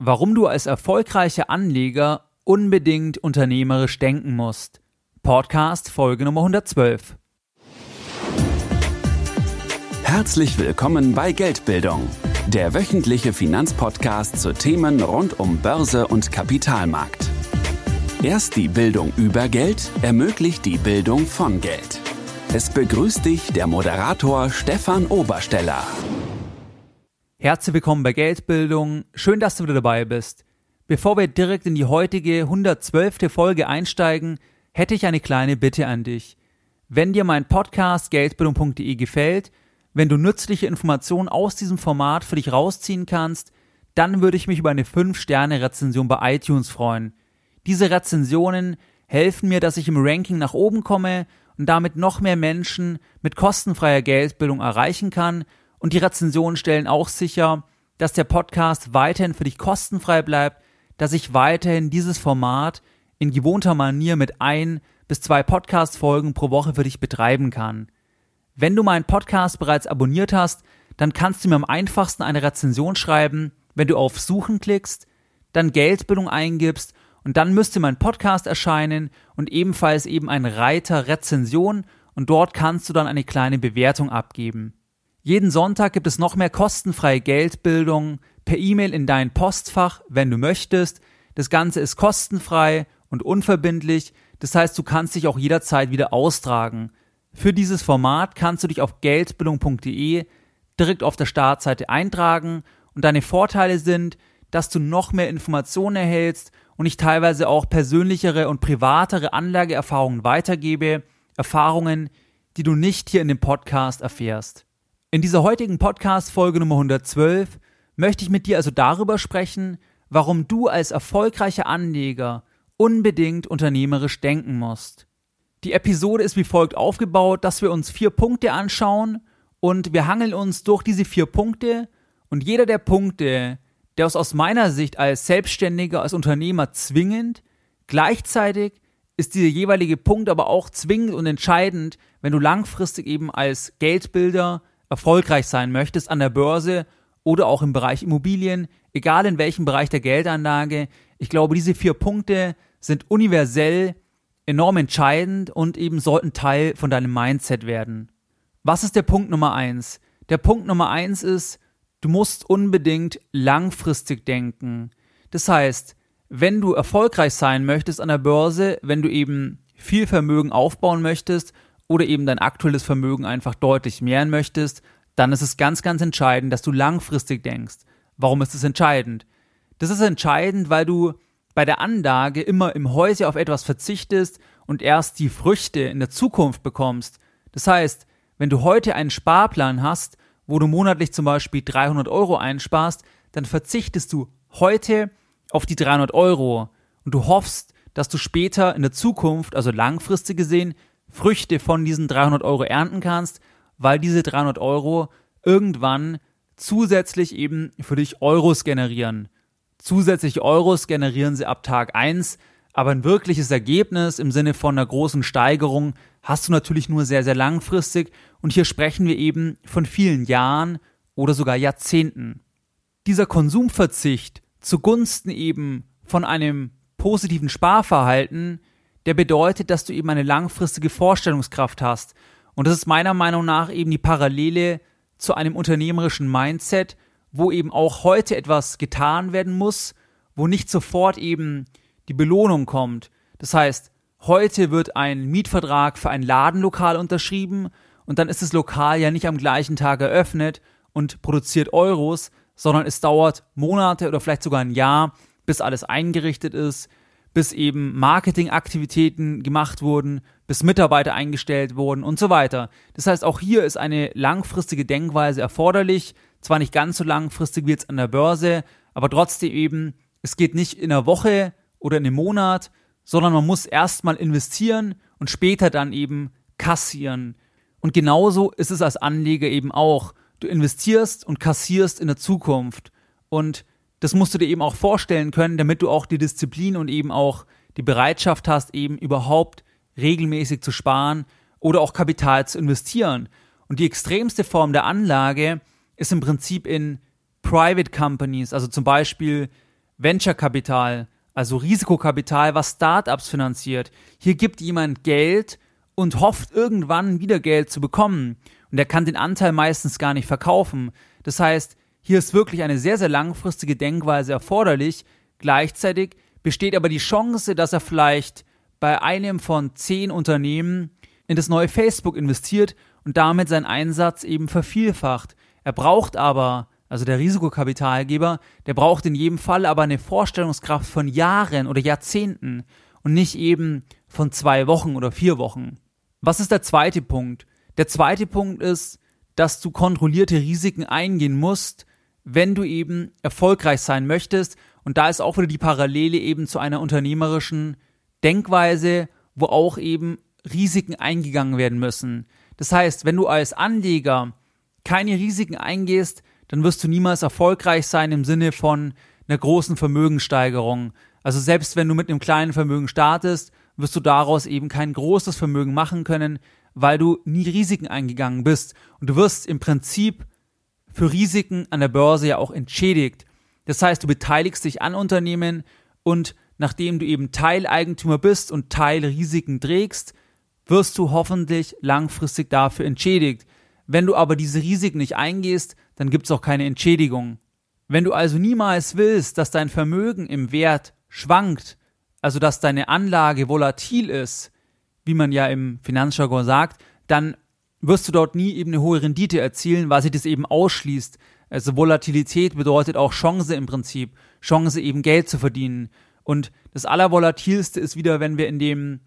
Warum du als erfolgreicher Anleger unbedingt unternehmerisch denken musst. Podcast Folge Nummer 112. Herzlich willkommen bei Geldbildung, der wöchentliche Finanzpodcast zu Themen rund um Börse und Kapitalmarkt. Erst die Bildung über Geld ermöglicht die Bildung von Geld. Es begrüßt dich der Moderator Stefan Obersteller. Herzlich willkommen bei Geldbildung. Schön, dass du wieder dabei bist. Bevor wir direkt in die heutige 112. Folge einsteigen, hätte ich eine kleine Bitte an dich. Wenn dir mein Podcast geldbildung.de gefällt, wenn du nützliche Informationen aus diesem Format für dich rausziehen kannst, dann würde ich mich über eine 5-Sterne-Rezension bei iTunes freuen. Diese Rezensionen helfen mir, dass ich im Ranking nach oben komme und damit noch mehr Menschen mit kostenfreier Geldbildung erreichen kann und die Rezensionen stellen auch sicher, dass der Podcast weiterhin für dich kostenfrei bleibt, dass ich weiterhin dieses Format in gewohnter Manier mit ein bis zwei Podcast-Folgen pro Woche für dich betreiben kann. Wenn du meinen Podcast bereits abonniert hast, dann kannst du mir am einfachsten eine Rezension schreiben, wenn du auf Suchen klickst, dann Geldbildung eingibst und dann müsste mein Podcast erscheinen und ebenfalls eben ein Reiter Rezension und dort kannst du dann eine kleine Bewertung abgeben. Jeden Sonntag gibt es noch mehr kostenfreie Geldbildung per E-Mail in dein Postfach, wenn du möchtest. Das Ganze ist kostenfrei und unverbindlich. Das heißt, du kannst dich auch jederzeit wieder austragen. Für dieses Format kannst du dich auf geldbildung.de direkt auf der Startseite eintragen und deine Vorteile sind, dass du noch mehr Informationen erhältst und ich teilweise auch persönlichere und privatere Anlageerfahrungen weitergebe, Erfahrungen, die du nicht hier in dem Podcast erfährst. In dieser heutigen Podcast-Folge Nummer 112 möchte ich mit dir also darüber sprechen, warum du als erfolgreicher Anleger unbedingt unternehmerisch denken musst. Die Episode ist wie folgt aufgebaut, dass wir uns vier Punkte anschauen und wir hangeln uns durch diese vier Punkte und jeder der Punkte, der ist aus meiner Sicht als Selbstständiger, als Unternehmer zwingend, gleichzeitig ist dieser jeweilige Punkt aber auch zwingend und entscheidend, wenn du langfristig eben als Geldbilder erfolgreich sein möchtest an der Börse oder auch im Bereich Immobilien, egal in welchem Bereich der Geldanlage, ich glaube, diese vier Punkte sind universell enorm entscheidend und eben sollten Teil von deinem Mindset werden. Was ist der Punkt Nummer eins? Der Punkt Nummer eins ist, du musst unbedingt langfristig denken. Das heißt, wenn du erfolgreich sein möchtest an der Börse, wenn du eben viel Vermögen aufbauen möchtest oder eben dein aktuelles Vermögen einfach deutlich mehren möchtest, dann ist es ganz, ganz entscheidend, dass du langfristig denkst. Warum ist es entscheidend? Das ist entscheidend, weil du bei der Anlage immer im Häuser auf etwas verzichtest und erst die Früchte in der Zukunft bekommst. Das heißt, wenn du heute einen Sparplan hast, wo du monatlich zum Beispiel 300 Euro einsparst, dann verzichtest du heute auf die 300 Euro und du hoffst, dass du später in der Zukunft, also langfristig gesehen, Früchte von diesen 300 Euro ernten kannst, weil diese 300 Euro irgendwann zusätzlich eben für dich Euros generieren. Zusätzlich Euros generieren sie ab Tag 1, aber ein wirkliches Ergebnis im Sinne von einer großen Steigerung hast du natürlich nur sehr, sehr langfristig und hier sprechen wir eben von vielen Jahren oder sogar Jahrzehnten. Dieser Konsumverzicht zugunsten eben von einem positiven Sparverhalten der bedeutet, dass du eben eine langfristige Vorstellungskraft hast. Und das ist meiner Meinung nach eben die Parallele zu einem unternehmerischen Mindset, wo eben auch heute etwas getan werden muss, wo nicht sofort eben die Belohnung kommt. Das heißt, heute wird ein Mietvertrag für ein Ladenlokal unterschrieben und dann ist das Lokal ja nicht am gleichen Tag eröffnet und produziert Euros, sondern es dauert Monate oder vielleicht sogar ein Jahr, bis alles eingerichtet ist, bis eben Marketingaktivitäten gemacht wurden, bis Mitarbeiter eingestellt wurden und so weiter. Das heißt, auch hier ist eine langfristige Denkweise erforderlich. Zwar nicht ganz so langfristig wie jetzt an der Börse, aber trotzdem eben, es geht nicht in einer Woche oder in einem Monat, sondern man muss erstmal investieren und später dann eben kassieren. Und genauso ist es als Anleger eben auch. Du investierst und kassierst in der Zukunft. Und das musst du dir eben auch vorstellen können, damit du auch die Disziplin und eben auch die Bereitschaft hast, eben überhaupt regelmäßig zu sparen oder auch Kapital zu investieren. Und die extremste Form der Anlage ist im Prinzip in Private Companies, also zum Beispiel Venture-Kapital, also Risikokapital, was Startups finanziert. Hier gibt jemand Geld und hofft irgendwann wieder Geld zu bekommen. Und er kann den Anteil meistens gar nicht verkaufen. Das heißt, hier ist wirklich eine sehr, sehr langfristige Denkweise erforderlich. Gleichzeitig besteht aber die Chance, dass er vielleicht bei einem von zehn Unternehmen in das neue Facebook investiert und damit seinen Einsatz eben vervielfacht. Er braucht aber, also der Risikokapitalgeber, der braucht in jedem Fall aber eine Vorstellungskraft von Jahren oder Jahrzehnten und nicht eben von zwei Wochen oder vier Wochen. Was ist der zweite Punkt? Der zweite Punkt ist, dass du kontrollierte Risiken eingehen musst, wenn du eben erfolgreich sein möchtest. Und da ist auch wieder die Parallele eben zu einer unternehmerischen Denkweise, wo auch eben Risiken eingegangen werden müssen. Das heißt, wenn du als Anleger keine Risiken eingehst, dann wirst du niemals erfolgreich sein im Sinne von einer großen Vermögenssteigerung. Also selbst wenn du mit einem kleinen Vermögen startest, wirst du daraus eben kein großes Vermögen machen können, weil du nie Risiken eingegangen bist. Und du wirst im Prinzip für Risiken an der Börse ja auch entschädigt. Das heißt, du beteiligst dich an Unternehmen und nachdem du eben Teileigentümer bist und Teilrisiken trägst, wirst du hoffentlich langfristig dafür entschädigt. Wenn du aber diese Risiken nicht eingehst, dann gibt es auch keine Entschädigung. Wenn du also niemals willst, dass dein Vermögen im Wert schwankt, also dass deine Anlage volatil ist, wie man ja im Finanzjargon sagt, dann wirst du dort nie eben eine hohe Rendite erzielen, weil sich das eben ausschließt. Also Volatilität bedeutet auch Chance im Prinzip, Chance eben Geld zu verdienen. Und das Allervolatilste ist wieder, wenn wir in dem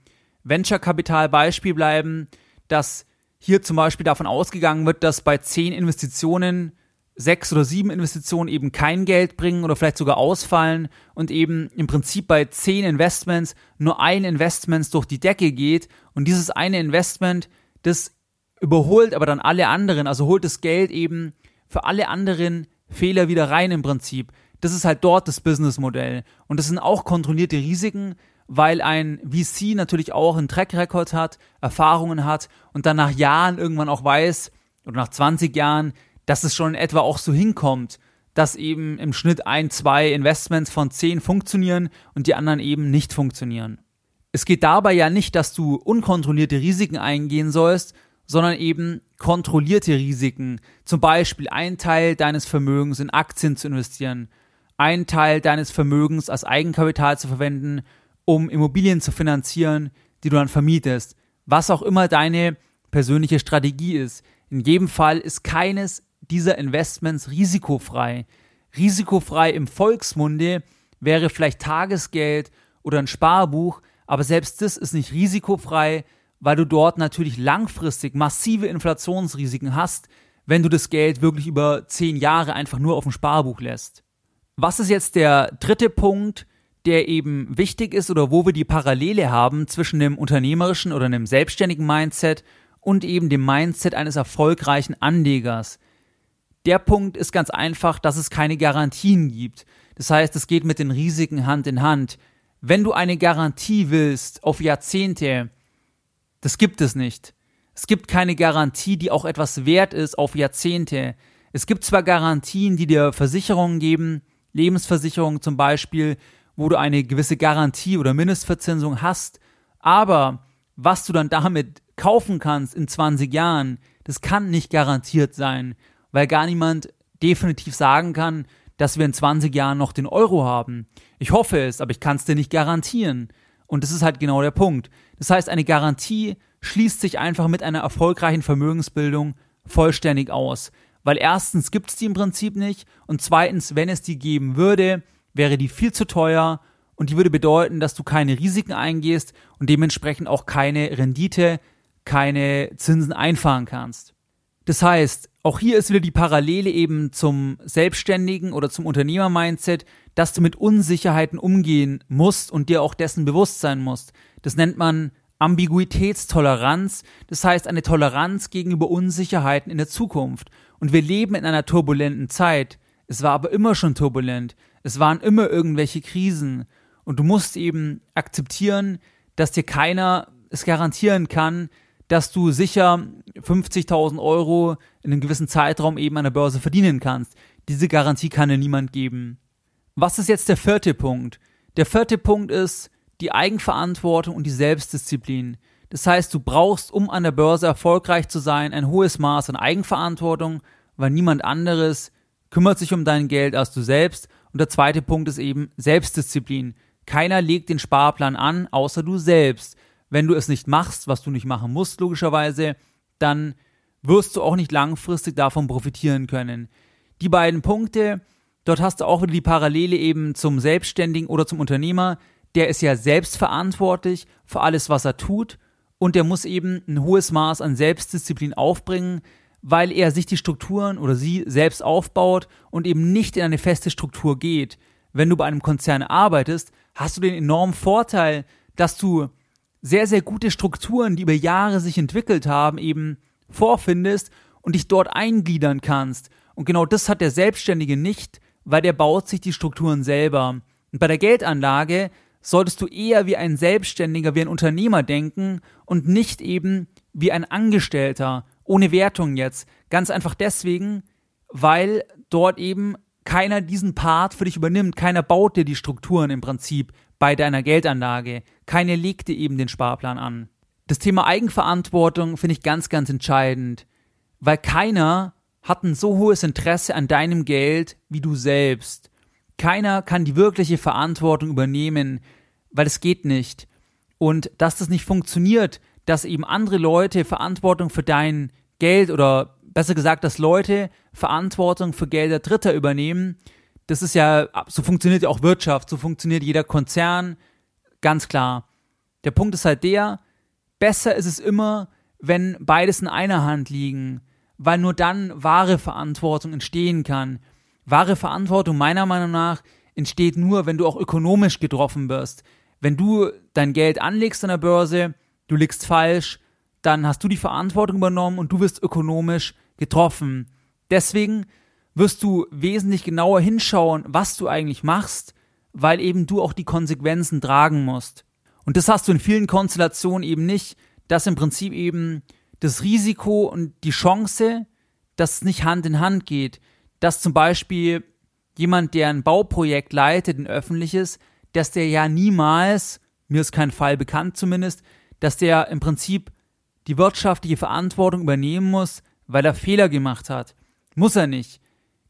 Venture-Kapital-Beispiel bleiben, dass hier zum Beispiel davon ausgegangen wird, dass bei zehn Investitionen sechs oder sieben Investitionen eben kein Geld bringen oder vielleicht sogar ausfallen und eben im Prinzip bei zehn Investments nur ein Investment durch die Decke geht und dieses eine Investment, das überholt aber dann alle anderen, also holt das Geld eben für alle anderen Fehler wieder rein im Prinzip. Das ist halt dort das Businessmodell und das sind auch kontrollierte Risiken, weil ein VC natürlich auch einen Track Record hat, Erfahrungen hat und dann nach Jahren irgendwann auch weiß oder nach 20 Jahren, dass es schon in etwa auch so hinkommt, dass eben im Schnitt ein, zwei Investments von zehn funktionieren und die anderen eben nicht funktionieren. Es geht dabei ja nicht, dass du unkontrollierte Risiken eingehen sollst, sondern eben kontrollierte Risiken. Zum Beispiel ein Teil deines Vermögens in Aktien zu investieren, ein Teil deines Vermögens als Eigenkapital zu verwenden um Immobilien zu finanzieren, die du dann vermietest. Was auch immer deine persönliche Strategie ist. In jedem Fall ist keines dieser Investments risikofrei. Risikofrei im Volksmunde wäre vielleicht Tagesgeld oder ein Sparbuch, aber selbst das ist nicht risikofrei, weil du dort natürlich langfristig massive Inflationsrisiken hast, wenn du das Geld wirklich über zehn Jahre einfach nur auf dem Sparbuch lässt. Was ist jetzt der dritte Punkt, der eben wichtig ist oder wo wir die Parallele haben zwischen dem unternehmerischen oder einem selbstständigen Mindset und eben dem Mindset eines erfolgreichen Anlegers. Der Punkt ist ganz einfach, dass es keine Garantien gibt. Das heißt, es geht mit den Risiken Hand in Hand. Wenn du eine Garantie willst auf Jahrzehnte, das gibt es nicht. Es gibt keine Garantie, die auch etwas wert ist auf Jahrzehnte. Es gibt zwar Garantien, die dir Versicherungen geben, Lebensversicherungen zum Beispiel, wo du eine gewisse Garantie oder Mindestverzinsung hast, aber was du dann damit kaufen kannst in 20 Jahren, das kann nicht garantiert sein, weil gar niemand definitiv sagen kann, dass wir in 20 Jahren noch den Euro haben. Ich hoffe es, aber ich kann es dir nicht garantieren. Und das ist halt genau der Punkt. Das heißt, eine Garantie schließt sich einfach mit einer erfolgreichen Vermögensbildung vollständig aus. Weil erstens gibt es die im Prinzip nicht und zweitens, wenn es die geben würde, wäre die viel zu teuer und die würde bedeuten, dass du keine Risiken eingehst und dementsprechend auch keine Rendite, keine Zinsen einfahren kannst. Das heißt, auch hier ist wieder die Parallele eben zum Selbstständigen oder zum Unternehmer-Mindset, dass du mit Unsicherheiten umgehen musst und dir auch dessen bewusst sein musst. Das nennt man Ambiguitätstoleranz, das heißt eine Toleranz gegenüber Unsicherheiten in der Zukunft. Und wir leben in einer turbulenten Zeit. Es war aber immer schon turbulent. Es waren immer irgendwelche Krisen. Und du musst eben akzeptieren, dass dir keiner es garantieren kann, dass du sicher 50.000 Euro in einem gewissen Zeitraum eben an der Börse verdienen kannst. Diese Garantie kann dir niemand geben. Was ist jetzt der vierte Punkt? Der vierte Punkt ist die Eigenverantwortung und die Selbstdisziplin. Das heißt, du brauchst, um an der Börse erfolgreich zu sein, ein hohes Maß an Eigenverantwortung, weil niemand anderes kümmert sich um dein Geld als du selbst. Und der zweite Punkt ist eben Selbstdisziplin. Keiner legt den Sparplan an, außer du selbst. Wenn du es nicht machst, was du nicht machen musst, logischerweise, dann wirst du auch nicht langfristig davon profitieren können. Die beiden Punkte, dort hast du auch wieder die Parallele eben zum Selbstständigen oder zum Unternehmer. Der ist ja selbstverantwortlich für alles, was er tut und der muss eben ein hohes Maß an Selbstdisziplin aufbringen, weil er sich die Strukturen oder sie selbst aufbaut und eben nicht in eine feste Struktur geht. Wenn du bei einem Konzern arbeitest, hast du den enormen Vorteil, dass du sehr, sehr gute Strukturen, die über Jahre sich entwickelt haben, eben vorfindest und dich dort eingliedern kannst. Und genau das hat der Selbstständige nicht, weil der baut sich die Strukturen selber. Und bei der Geldanlage solltest du eher wie ein Selbstständiger, wie ein Unternehmer denken und nicht eben wie ein Angestellter, ohne Wertung jetzt. Ganz einfach deswegen, weil dort eben keiner diesen Part für dich übernimmt, keiner baut dir die Strukturen im Prinzip bei deiner Geldanlage, keiner legt dir eben den Sparplan an. Das Thema Eigenverantwortung finde ich ganz, ganz entscheidend, weil keiner hat ein so hohes Interesse an deinem Geld wie du selbst. Keiner kann die wirkliche Verantwortung übernehmen, weil es geht nicht. Und dass das nicht funktioniert, dass eben andere Leute Verantwortung für dein Geld oder besser gesagt, dass Leute Verantwortung für Gelder Dritter übernehmen, das ist ja, so funktioniert ja auch Wirtschaft, so funktioniert jeder Konzern, ganz klar. Der Punkt ist halt der, besser ist es immer, wenn beides in einer Hand liegen, weil nur dann wahre Verantwortung entstehen kann. Wahre Verantwortung meiner Meinung nach entsteht nur, wenn du auch ökonomisch getroffen wirst. Wenn du dein Geld anlegst an der Börse, du liegst falsch, dann hast du die Verantwortung übernommen und du wirst ökonomisch getroffen. Deswegen wirst du wesentlich genauer hinschauen, was du eigentlich machst, weil eben du auch die Konsequenzen tragen musst. Und das hast du in vielen Konstellationen eben nicht, dass im Prinzip eben das Risiko und die Chance, dass es nicht Hand in Hand geht, dass zum Beispiel jemand, der ein Bauprojekt leitet, ein öffentliches, dass der ja niemals, mir ist kein Fall bekannt zumindest, dass der im Prinzip die wirtschaftliche Verantwortung übernehmen muss, weil er Fehler gemacht hat. Muss er nicht.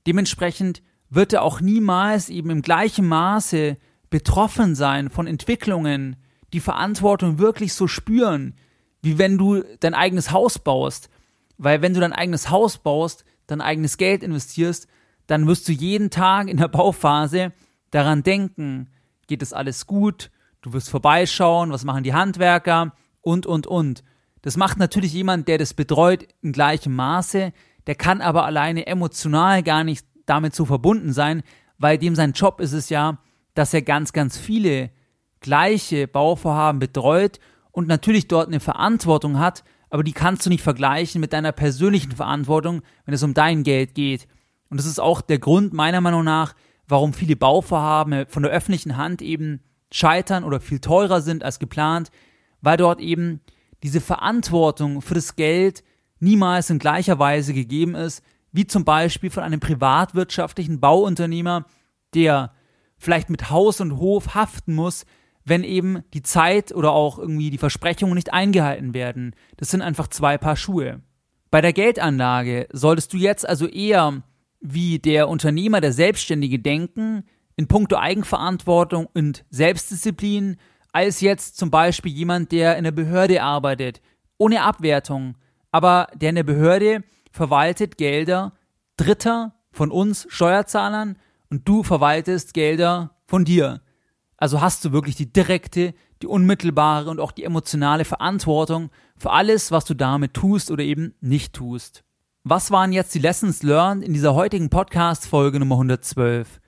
Dementsprechend wird er auch niemals eben im gleichen Maße betroffen sein von Entwicklungen, die Verantwortung wirklich so spüren, wie wenn du dein eigenes Haus baust. Weil wenn du dein eigenes Haus baust, dein eigenes Geld investierst, dann wirst du jeden Tag in der Bauphase daran denken, geht es alles gut, du wirst vorbeischauen, was machen die Handwerker und, und, und. Das macht natürlich jemand, der das betreut, in gleichem Maße, der kann aber alleine emotional gar nicht damit so verbunden sein, weil dem sein Job ist es ja, dass er ganz, ganz viele gleiche Bauvorhaben betreut und natürlich dort eine Verantwortung hat, aber die kannst du nicht vergleichen mit deiner persönlichen Verantwortung, wenn es um dein Geld geht. Und das ist auch der Grund meiner Meinung nach, warum viele Bauvorhaben von der öffentlichen Hand eben scheitern oder viel teurer sind als geplant, weil dort eben diese Verantwortung für das Geld niemals in gleicher Weise gegeben ist, wie zum Beispiel von einem privatwirtschaftlichen Bauunternehmer, der vielleicht mit Haus und Hof haften muss, wenn eben die Zeit oder auch irgendwie die Versprechungen nicht eingehalten werden. Das sind einfach zwei Paar Schuhe. Bei der Geldanlage solltest du jetzt also eher wie der Unternehmer, der Selbstständige denken, in puncto Eigenverantwortung und Selbstdisziplin, als jetzt zum Beispiel jemand, der in der Behörde arbeitet, ohne Abwertung, aber der in der Behörde verwaltet Gelder Dritter von uns Steuerzahlern und du verwaltest Gelder von dir. Also hast du wirklich die direkte, die unmittelbare und auch die emotionale Verantwortung für alles, was du damit tust oder eben nicht tust. Was waren jetzt die Lessons learned in dieser heutigen Podcast-Folge Nummer 112?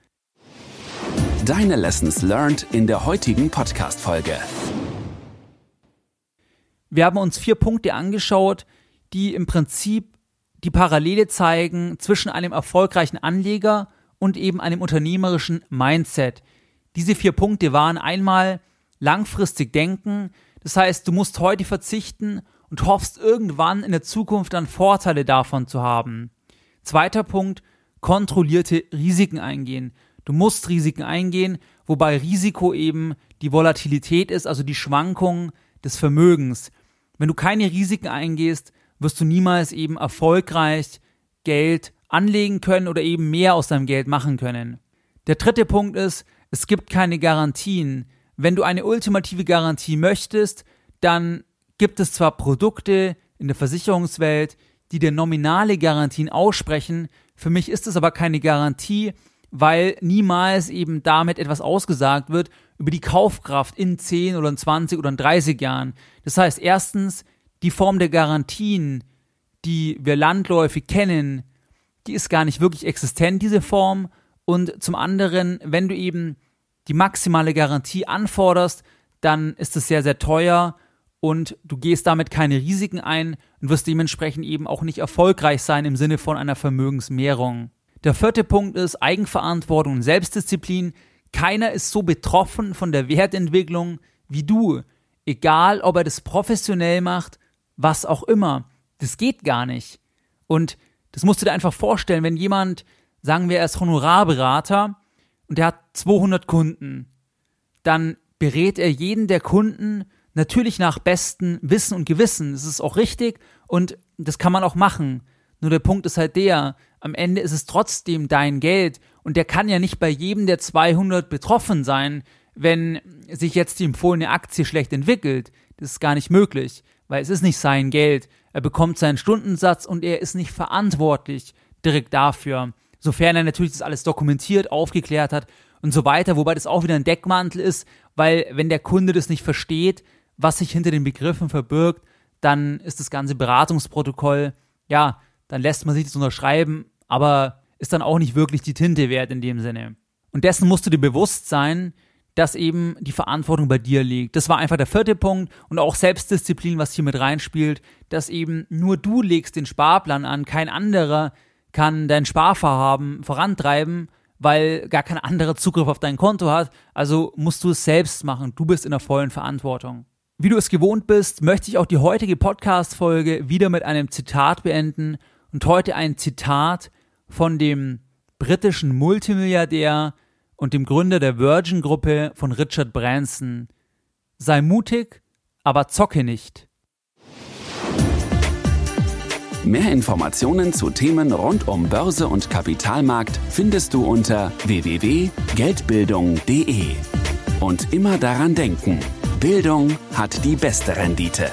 Deine Lessons learned in der heutigen Podcast-Folge. Wir haben uns vier Punkte angeschaut, die im Prinzip die Parallele zeigen zwischen einem erfolgreichen Anleger und eben einem unternehmerischen Mindset. Diese vier Punkte waren einmal langfristig denken, das heißt, du musst heute verzichten und hoffst irgendwann in der Zukunft dann Vorteile davon zu haben. Zweiter Punkt, kontrollierte Risiken eingehen. Du musst Risiken eingehen, wobei Risiko eben die Volatilität ist, also die Schwankung des Vermögens. Wenn du keine Risiken eingehst, wirst du niemals eben erfolgreich Geld anlegen können oder eben mehr aus deinem Geld machen können. Der dritte Punkt ist, es gibt keine Garantien. Wenn du eine ultimative Garantie möchtest, dann gibt es zwar Produkte in der Versicherungswelt, die dir nominale Garantien aussprechen, für mich ist es aber keine Garantie, weil niemals eben damit etwas ausgesagt wird über die Kaufkraft in 10 oder in 20 oder in 30 Jahren. Das heißt, erstens, die Form der Garantien, die wir landläufig kennen, die ist gar nicht wirklich existent, diese Form. Und zum anderen, wenn du eben die maximale Garantie anforderst, dann ist es sehr, sehr teuer und du gehst damit keine Risiken ein und wirst dementsprechend eben auch nicht erfolgreich sein im Sinne von einer Vermögensmehrung. Der vierte Punkt ist Eigenverantwortung und Selbstdisziplin. Keiner ist so betroffen von der Wertentwicklung wie du. Egal, ob er das professionell macht, was auch immer. Das geht gar nicht. Und das musst du dir einfach vorstellen, wenn jemand, sagen wir, er ist Honorarberater und der hat 200 Kunden, dann berät er jeden der Kunden natürlich nach bestem Wissen und Gewissen. Das ist auch richtig und das kann man auch machen. Nur der Punkt ist halt der, am Ende ist es trotzdem dein Geld und der kann ja nicht bei jedem der 200 betroffen sein, wenn sich jetzt die empfohlene Aktie schlecht entwickelt. Das ist gar nicht möglich, weil es ist nicht sein Geld. Er bekommt seinen Stundensatz und er ist nicht verantwortlich direkt dafür. Sofern er natürlich das alles dokumentiert, aufgeklärt hat und so weiter, wobei das auch wieder ein Deckmantel ist, weil wenn der Kunde das nicht versteht, was sich hinter den Begriffen verbirgt, dann ist das ganze Beratungsprotokoll, ja, dann lässt man sich das unterschreiben, aber ist dann auch nicht wirklich die Tinte wert in dem Sinne. Und dessen musst du dir bewusst sein, dass eben die Verantwortung bei dir liegt. Das war einfach der vierte Punkt und auch Selbstdisziplin, was hier mit reinspielt, dass eben nur du legst den Sparplan an, kein anderer kann dein Sparvorhaben vorantreiben, weil gar kein anderer Zugriff auf dein Konto hat. Also musst du es selbst machen. Du bist in der vollen Verantwortung. Wie du es gewohnt bist, möchte ich auch die heutige Podcast-Folge wieder mit einem Zitat beenden und heute ein Zitat von dem britischen Multimilliardär und dem Gründer der Virgin-Gruppe von Richard Branson. Sei mutig, aber zocke nicht. Mehr Informationen zu Themen rund um Börse und Kapitalmarkt findest du unter www.geldbildung.de. Und immer daran denken, Bildung hat die beste Rendite.